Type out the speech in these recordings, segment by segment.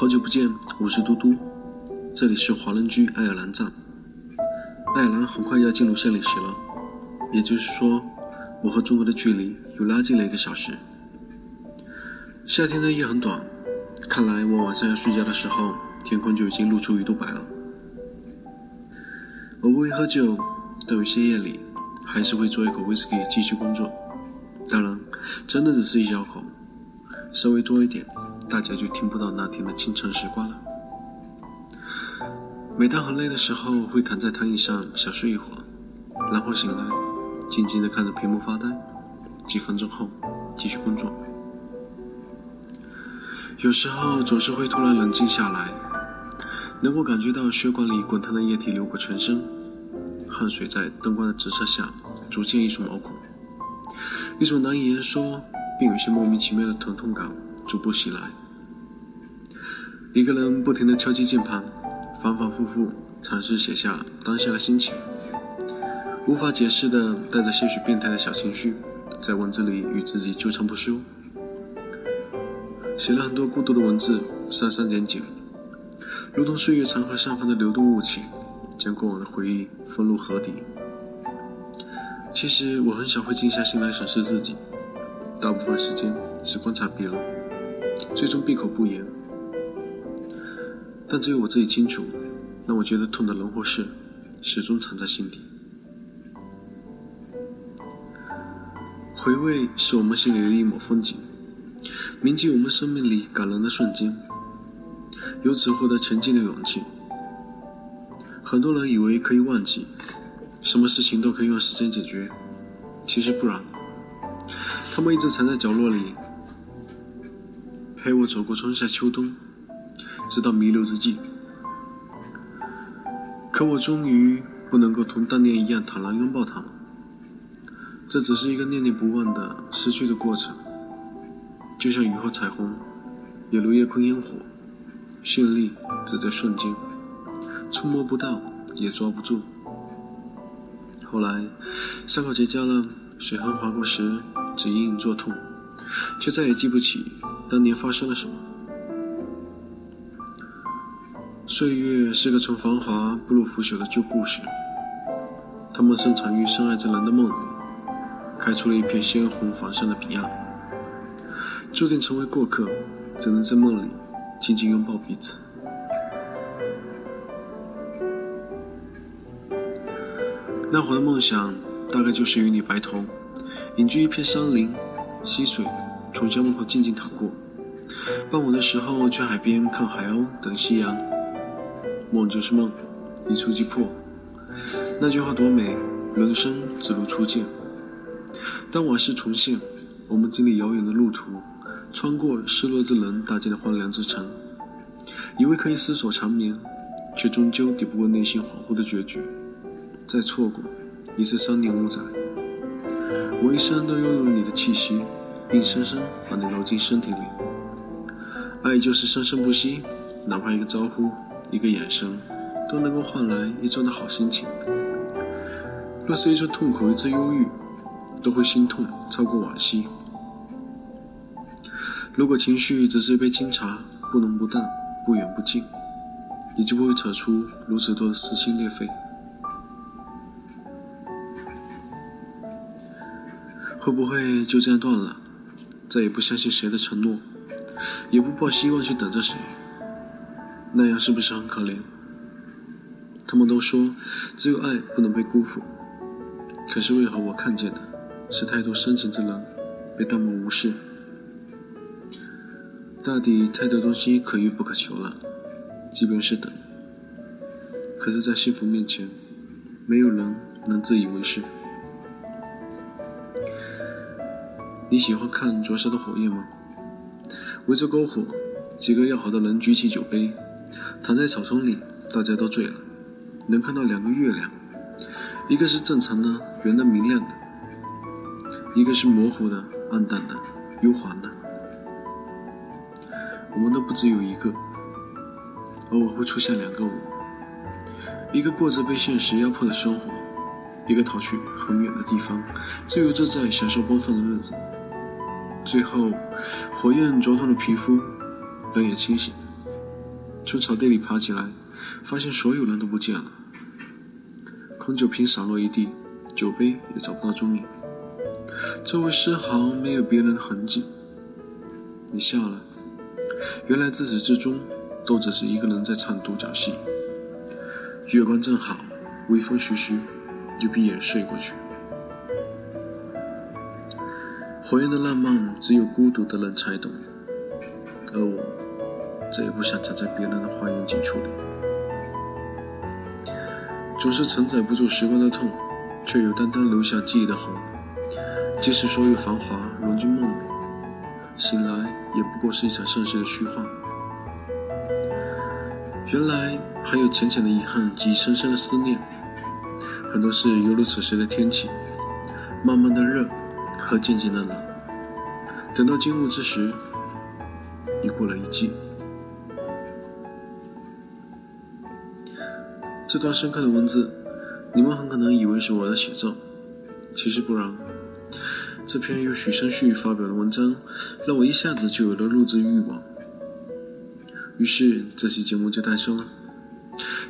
好久不见，我是嘟嘟，这里是华人居爱尔兰站。爱尔兰很快要进入夏令时了，也就是说，我和中国的距离又拉近了一个小时。夏天的夜很短，看来我晚上要睡觉的时候，天空就已经露出鱼肚白了。我不会喝酒，但有些夜里还是会嘬一口威士忌继续工作。当然，真的只是一小口，稍微多一点。大家就听不到那天的清晨时光了。每当很累的时候，会躺在躺椅上小睡一会儿，然后醒来，静静的看着屏幕发呆。几分钟后，继续工作。有时候总是会突然冷静下来，能够感觉到血管里滚烫的液体流过全身，汗水在灯光的直射下逐渐溢出毛孔，一种难以言说并有些莫名其妙的疼痛感。逐步袭来，一个人不停地敲击键盘，反反复复尝试写下当下的心情，无法解释的带着些许变态的小情绪，在文字里与自己纠缠不休。写了很多孤独的文字，删删减减，如同岁月长河上方的流动雾气，将过往的回忆封入河底。其实我很少会静下心来审视自己，大部分时间是观察别人。最终闭口不言，但只有我自己清楚，让我觉得痛的人或事，始终藏在心底。回味是我们心里的一抹风景，铭记我们生命里感人的瞬间，由此获得前进的勇气。很多人以为可以忘记，什么事情都可以用时间解决，其实不然，他们一直藏在角落里。陪我走过春夏秋冬，直到弥留之际。可我终于不能够同当年一样坦然拥抱他们。这只是一个念念不忘的失去的过程，就像雨后彩虹，也如夜空烟火，绚丽只在瞬间，触摸不到也抓不住。后来伤口结痂了，水痕划过时，只隐隐作痛，却再也记不起。当年发生了什么？岁月是个从繁华步入腐朽的旧故事。他们生产于深爱之人的梦里，开出了一片鲜红房上的彼岸，注定成为过客，只能在梦里紧紧拥抱彼此。那会的梦想，大概就是与你白头，隐居一片山林，溪水。从江门口静静淌过，傍晚的时候去海边看海鸥等夕阳。梦就是梦，一触即破。那句话多美，人生只如初见。当往事重现，我们经历遥远的路途，穿过失落之人搭建的荒凉之城，以为可以厮守长眠，却终究抵不过内心恍惚的决绝。再错过，已是三年五载。我一生都拥有你的气息。硬生生把你揉进身体里，爱就是生生不息，哪怕一个招呼、一个眼神，都能够换来一周的好心情。若是一次痛苦、一次忧郁，都会心痛超过惋惜。如果情绪只是一杯清茶，不浓不淡，不远不近，你就不会扯出如此多的撕心裂肺。会不会就这样断了？再也不相信谁的承诺，也不抱希望去等着谁，那样是不是很可怜？他们都说只有爱不能被辜负，可是为何我看见的是太多深情之人被淡漠无视？大抵太多东西可遇不可求了，即便是等，可是，在幸福面前，没有人能自以为是。你喜欢看灼烧的火焰吗？围着篝火，几个要好的人举起酒杯，躺在草丛里，大家都醉了。能看到两个月亮，一个是正常的圆的明亮的，一个是模糊的暗淡的幽黄的。我们都不只有一个，偶尔会出现两个我，一个过着被现实压迫的生活，一个逃去很远的地方，自由自在享受奔放的日子。最后，火焰灼痛了皮肤，人也清醒了。从草地里爬起来，发现所有人都不见了，空酒瓶洒落一地，酒杯也找不到踪影，周围丝毫没有别人的痕迹。你笑了，原来自始至终都只是一个人在唱独角戏。月光正好，微风徐徐，就闭眼睡过去。火焰的浪漫，只有孤独的人才懂，而我再也不想站在别人的花园景处里，总是承载不住时光的痛，却又单单留下记忆的红。即使所有繁华融进梦里，醒来也不过是一场盛世的虚幻。原来还有浅浅的遗憾及深深的思念，很多事犹如此时的天气，慢慢的热和渐渐的冷。等到惊悟之时，已过了一季。这段深刻的文字，你们很可能以为是我的写照，其实不然。这篇由许生旭发表的文章，让我一下子就有了录制欲望。于是这期节目就诞生了。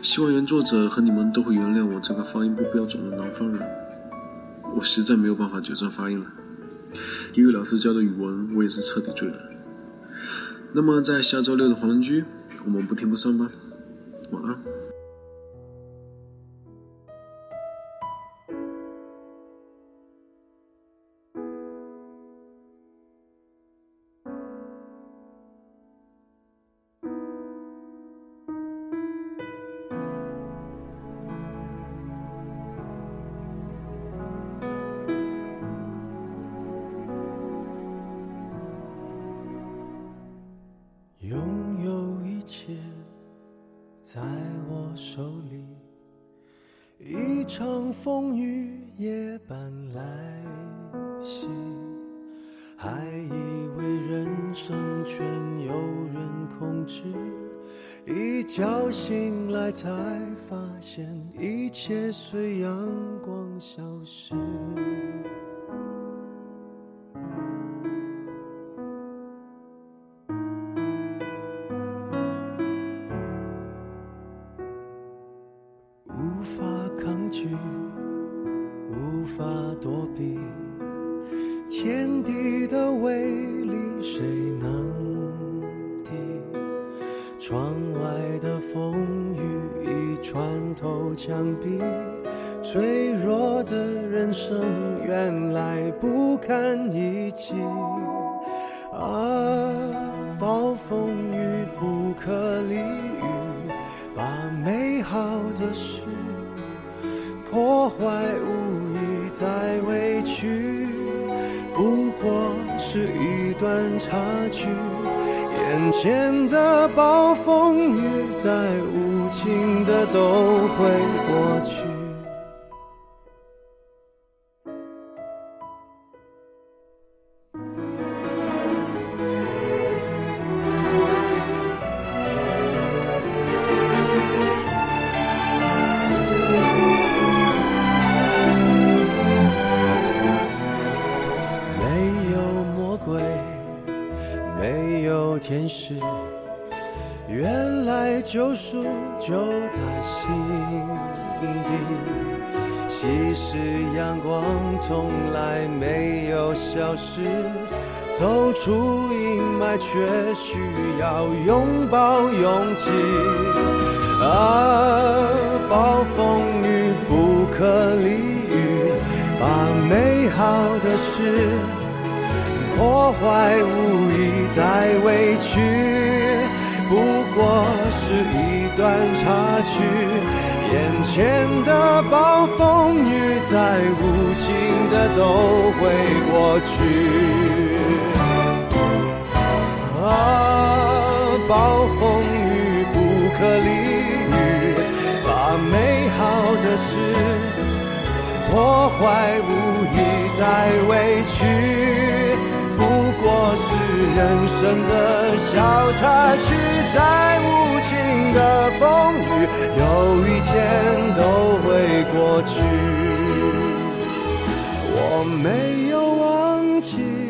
希望原作者和你们都会原谅我这个发音不标准的南方人。我实在没有办法纠正发音了。体育老师教的语文，我也是彻底醉了。那么在下周六的黄人居，我们不听不散吧。晚安。风雨夜半来袭，还以为人生全有人控制，一觉醒来才发现一切随阳光消失。无法抗拒躲避天地的威力，谁能敌？窗外的风雨已穿透墙壁，脆弱的人生原来不堪一击。啊，暴风雨不可理喻，把美好的事。破坏无委屈，不过是一段插曲。眼前的暴风雨，再无情的都会过去。救赎就在心底。其实阳光从来没有消失，走出阴霾却需要拥抱勇气。啊，暴风雨不可理喻，把美好的事。破坏无意再委屈，不过段插曲。眼前的暴风雨，再无情的都会过去。啊，暴风雨不可理喻，把美好的事破坏无意再委屈。不过是人生的小插曲，再，有一天都会过去。我没有忘记